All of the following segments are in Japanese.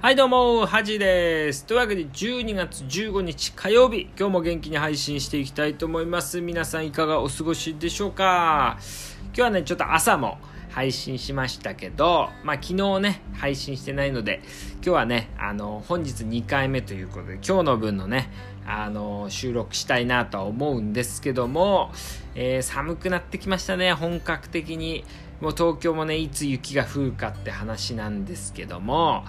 はいどうも、はじです。というわけで12月15日火曜日、今日も元気に配信していきたいと思います。皆さんいかがお過ごしでしょうか？今日はね、ちょっと朝も配信しましたけど、まあ昨日ね、配信してないので、今日はね、あの、本日2回目ということで、今日の分のね、あの、収録したいなとは思うんですけども、えー、寒くなってきましたね、本格的に。もう東京もね、いつ雪が降るかって話なんですけども、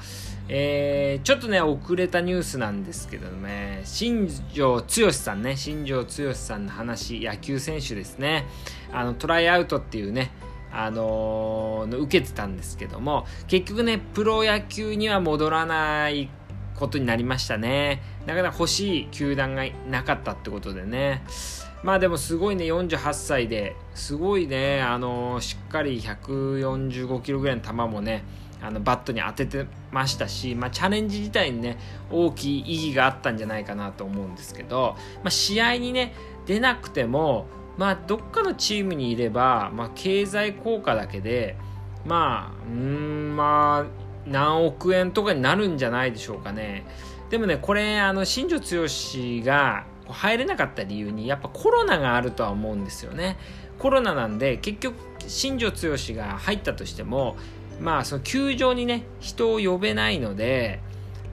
えー、ちょっとね、遅れたニュースなんですけどね、新庄剛志さんね、新庄剛志さんの話、野球選手ですね、あの、トライアウトっていうね、あのー、受けてたんですけども、結局ね、プロ野球には戻らないことになりましたね。なかなか欲しい球団がなかったってことでね。まあでもすごいね、48歳ですごいね、あの、しっかり145キロぐらいの球もね、あのバットに当ててましたし、まあ、チャレンジ自体にね大きい意義があったんじゃないかなと思うんですけど、まあ、試合にね出なくても、まあ、どっかのチームにいれば、まあ、経済効果だけでまあうんまあ何億円とかになるんじゃないでしょうかね。でもねこれあの新庄剛志が入れなかった理由にやっぱコロナがあるとは思うんですよね。コロナなんで結局新庄剛志が入ったとしてもまあその球場にね人を呼べないので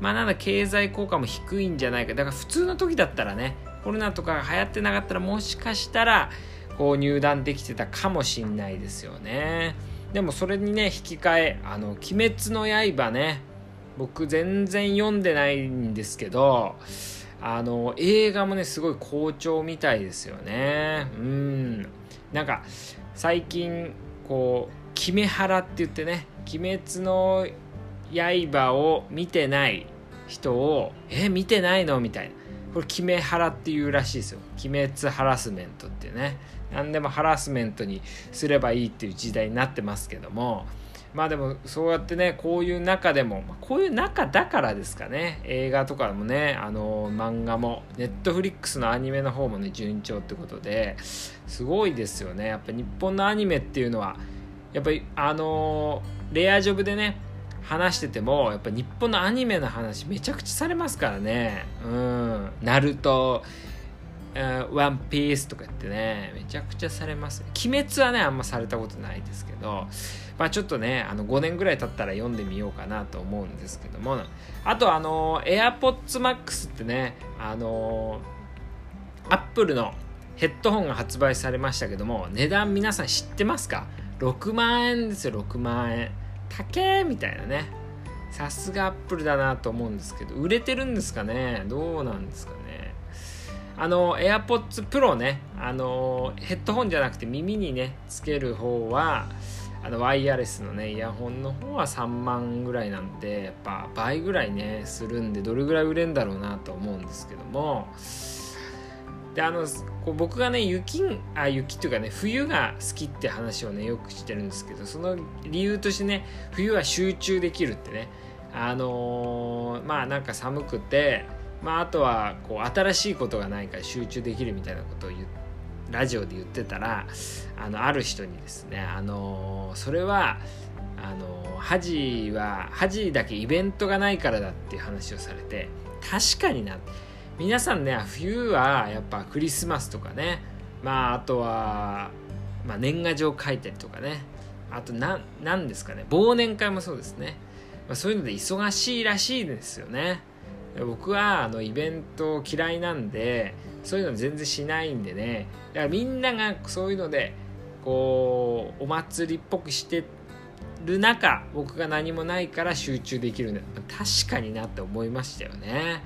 まあなんだ経済効果も低いんじゃないか。だから普通の時だったらねコロナとかが流行ってなかったらもしかしたらこう入団できてたかもしんないですよね。でもそれにね引き換え「あの鬼滅の刃ね」僕全然読んでないんですけどあの映画もねすごい好調みたいですよね。うん。なんか最近こうキメハラって言ってね鬼滅の刃を見てない人をえ見てないの？みたいな。これ決めハラっていうらしいですよ。鬼滅ハラスメントってね。何でもハラスメントにすればいいっていう時代になってますけども。まあでもそうやってねこういう中でもこういう中だからですかね。映画とかもねあの漫画もネットフリックスのアニメの方もね順調ってことですごいですよね。やっぱ日本のアニメっていうのはやっぱりあのレアジョブでね話しててもやっぱ日本のアニメの話めちゃくちゃされますからね。うん。ナルトワンピースとか言ってねめちゃくちゃされます。鬼滅はねあんまされたことないですけどまあちょっとねあの5年ぐらい経ったら読んでみようかなと思うんですけども。あとあの AirPods Max ってねあのアップルのヘッドホンが発売されましたけども値段皆さん知ってますか？6万円ですよ6万円。高えみたいなね。さすがアップルだなと思うんですけど売れてるんですかね？どうなんですかね？あの AirPods Pro ね。あのヘッドホンじゃなくて耳にねつける方はあのワイヤレスのねイヤホンの方は3万ぐらいなんでやっぱ倍ぐらいねするんでどれぐらい売れんだろうなと思うんですけども。であのこう僕がね雪あ雪っていうかね冬が好きって話をねよくしてるんですけどその理由としてね冬は集中できるってねあのー、まあなんか寒くてまああとはこう新しいことがないから集中できるみたいなことを言ラジオで言ってたらあのある人にですねあのー、それはあのハジはハジだけイベントがないからだっていう話をされて確かになって。皆さんね冬はやっぱクリスマスとかね。まああとは、まあ、年賀状書いたりとかね。あと何ですかね。忘年会もそうですね、まあ、そういうので忙しいらしいですよね。僕はあのイベント嫌いなんでそういうの全然しないんでね。だからみんながそういうのでこうお祭りっぽくしてる中僕が何もないから集中できるんだ確かになって思いましたよね。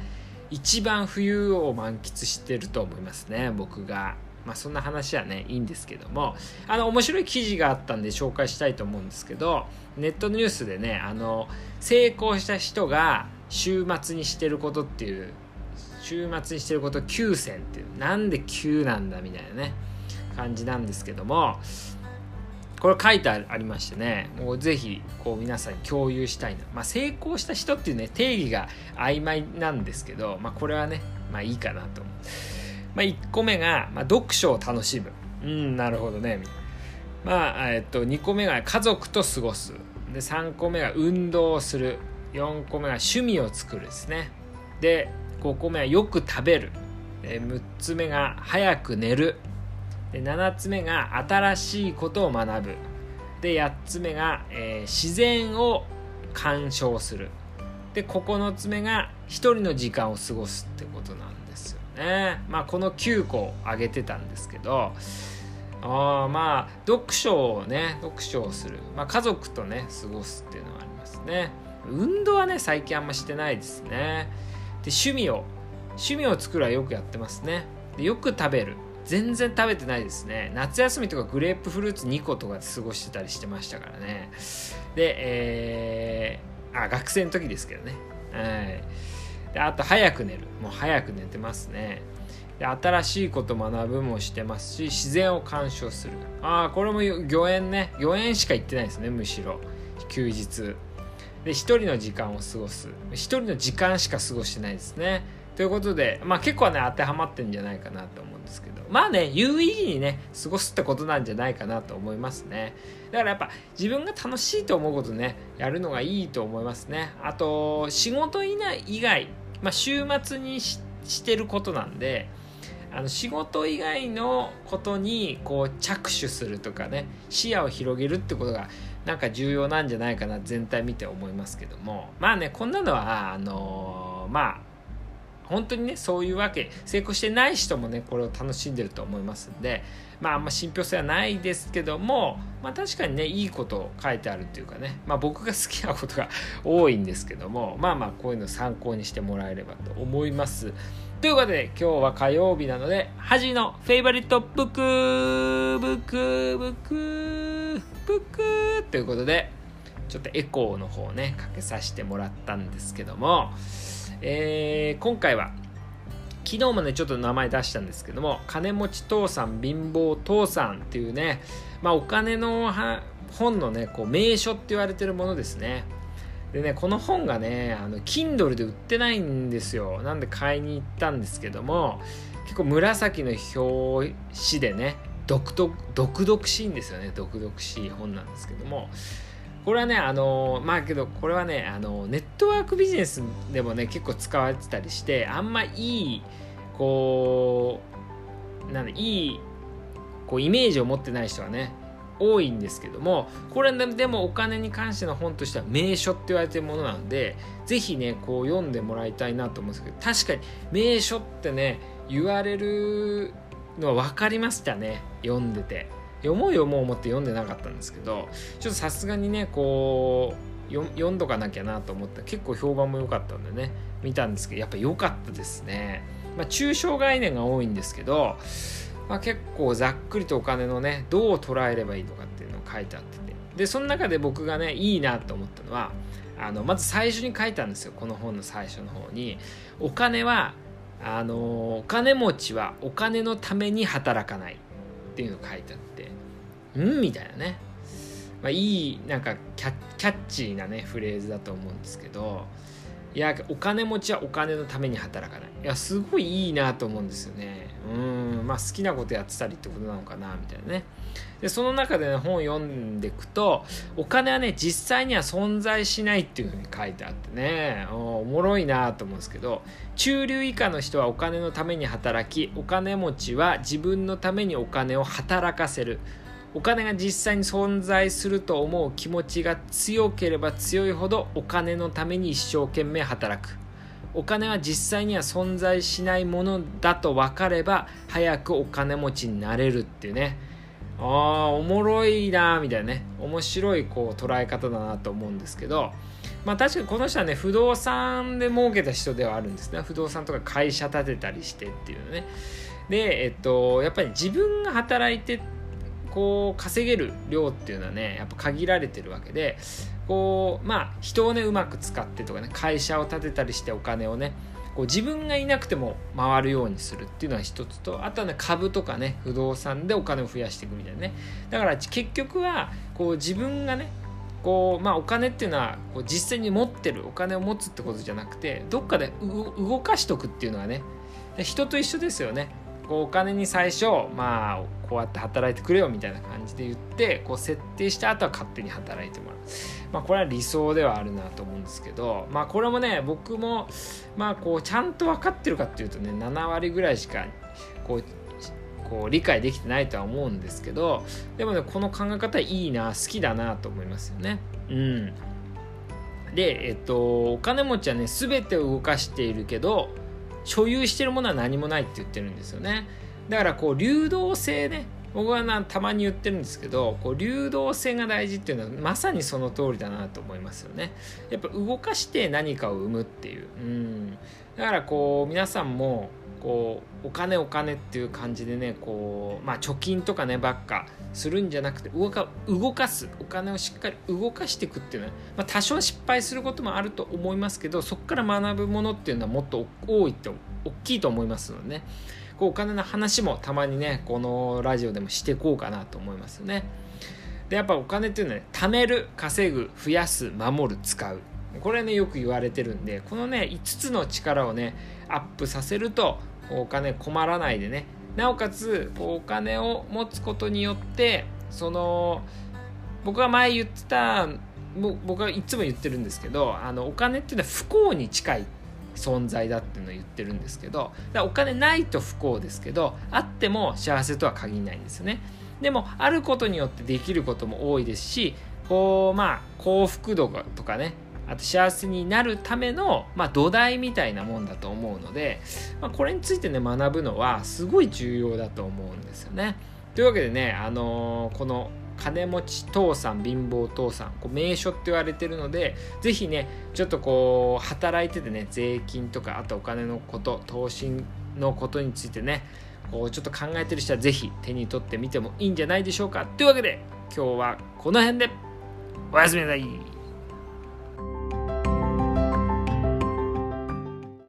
一番冬を満喫してると思いますね僕が。まあそんな話はねいいんですけども。あの面白い記事があったんで紹介したいと思うんですけどネットニュースでねあの成功した人が週末にしてることっていう週末にしてること9選っていうなんで9なんだみたいなね感じなんですけども。これ書いてありましてねもうぜひこう皆さんに共有したいな、まあ、成功した人っていうね定義が曖昧なんですけど、まあ、これはねまあいいかなと。思う、まあ、1個目が、まあ、読書を楽しむ。うんなるほどね。まあえっと2個目が家族と過ごす。で3個目が運動をする。4個目が趣味を作るですね。で5個目はよく食べる。6つ目が早く寝る。で7つ目が新しいことを学ぶ。で8つ目が、えー、自然を鑑賞する。で9つ目が1人の時間を過ごすってことなんですよね。まあこの9個挙げてたんですけどあまあ読書をね読書をする、まあ、家族とね過ごすっていうのはありますね。運動はね最近あんましてないですね。で趣味を趣味を作るはよくやってますね。でよく食べる。全然食べてないですね。夏休みとかグレープフルーツ2個とかで過ごしてたりしてましたからね。でえー、あ学生の時ですけどね。はい。であと早く寝る。もう早く寝てますね。で新しいこと学ぶもしてますし自然を鑑賞する。ああこれも御苑ね。御苑しか行ってないですねむしろ。休日。で一人の時間を過ごす。一人の時間しか過ごしてないですね。ということで、まあ、結構ね当てはまってるんじゃないかなと思うんですけど。まあね有意義にね過ごすってことなんじゃないかなと思いますね。だからやっぱ自分が楽しいと思うことねやるのがいいと思いますね。あと仕事以外、まあ、週末にしてることなんであの仕事以外のことにこう着手するとかね視野を広げるってことがなんか重要なんじゃないかな全体見て思いますけども。まあねこんなのはあのー、まあ本当にねそういうわけ成功してない人もねこれを楽しんでると思いますんでまああんま信憑性はないですけどもまあ確かにねいいことを書いてあるっていうかねまあ僕が好きなことが多いんですけどもまあまあこういうの参考にしてもらえればと思います。ということで今日は火曜日なのでハジの favorite book book book book ということでちょっとエコーの方をねかけさせてもらったんですけどもえー、今回は昨日もねちょっと名前出したんですけども金持ち父さん貧乏父さんっていうね、まあ、お金の本のねこう名所って言われてるものですね。でねこの本がねあの Kindle で売ってないんですよ。なんで買いに行ったんですけども結構紫の表紙でね独特独々しいんですよね。独々しい本なんですけども。これはねあのまあけどこれはねあのネットワークビジネスでもね結構使われてたりしてあんまいいこうなんでいいこうイメージを持ってない人はね多いんですけどもこれでもお金に関しての本としては名所って言われてるものなので是非ねこう読んでもらいたいなと思うんですけど確かに名所ってね言われるのは分かりましたね読んでて。読もう読もう思って読んでなかったんですけどちょっとさすがにねこう読んどかなきゃなと思って結構評判も良かったんでね見たんですけどやっぱ良かったですね、まあ、抽象概念が多いんですけど、まあ、結構ざっくりとお金のねどう捉えればいいのかっていうのを書いてあっててでその中で僕がねいいなと思ったのはあのまず最初に書いたんですよ。この本の最初の方に。お金はあのお金持ちはお金のために働かないっていうのを書いてあって。んみたいなね、まあ、いいなんかキャッチーなねフレーズだと思うんですけどいやお金持ちはお金のために働かない。いやすごいいいなと思うんですよね。うんまあ好きなことやってたりってことなのかなみたいなね。でその中で、ね、本を読んでいくとお金はね実際には存在しないっていうふうに書いてあってね。おもろいなと思うんですけど中流以下の人はお金のために働きお金持ちは自分のためにお金を働かせる。お金が実際に存在すると思う気持ちが強ければ強いほどお金のために一生懸命働く。お金は実際には存在しないものだと分かれば早くお金持ちになれるっていうね。ああおもろいなみたいなね。面白いこう捉え方だなと思うんですけど。まあ確かにこの人はね不動産で儲けた人ではあるんですね。不動産とか会社建てたりしてっていうね。でえっとやっぱり自分が働いてこう稼げる量っていうのはねやっぱ限られてるわけでこうまあ人をねうまく使ってとかね会社を建てたりしてお金をねこう自分がいなくても回るようにするっていうのは一つとあとはね株とかね不動産でお金を増やしていくみたいなね。だから結局はこう自分がねこうまあお金っていうのはこう実際に持ってるお金を持つってことじゃなくてどっかで動かしとくっていうのはね人と一緒ですよね。こうお金に最初まあこうやって働いてくれよみたいな感じで言ってこう設定した後は勝手に働いてもらう、まあ、これは理想ではあるなと思うんですけどまあこれもね僕もまあこうちゃんと分かってるかっていうとね7割ぐらいしかこうこう理解できてないとは思うんですけどでもねこの考え方いいな好きだなと思いますよね。うん。でえっとお金持ちはね全てを動かしているけど所有してるものは何もないって言ってるんですよね。だからこう流動性ね僕はなたまに言ってるんですけどこう流動性が大事っていうのはまさにその通りだなと思いますよね。やっぱ動かして何かを生むっていう。うん。だからこう皆さんもこうお金お金っていう感じでねこうまあ貯金とかねばっかするんじゃなくて動か動かす。お金をしっかり動かしていくっていうのは、まあ、多少失敗することもあると思いますけどそこから学ぶものっていうのはもっと多いって大きいと思いますのでね。こうお金の話もたまにねこのラジオでもしていこうかなと思いますよね。でやっぱお金っていうのはね貯める稼ぐ増やす守る使う。これねよく言われてるんでこのね5つの力をねアップさせるとお金困らないでね。なおかつこうお金を持つことによってその僕が前言ってた僕はいつも言ってるんですけどあのお金っていうのは不幸に近い存在だっていうのを言ってるんですけどだお金ないと不幸ですけどあっても幸せとは限らないんですよね。でもあることによってできることも多いですしこうまあ幸福度とかねあと幸せになるための、まあ、土台みたいなもんだと思うので、まあ、これについてね学ぶのはすごい重要だと思うんですよね。というわけでね、あのー、この金持ち父さん貧乏父さんこう名所って言われてるので是非ねちょっとこう働いててね税金とかあとお金のこと投資のことについてねこうちょっと考えてる人は是非手に取ってみてもいいんじゃないでしょうかというわけで今日はこの辺でおやすみなさい。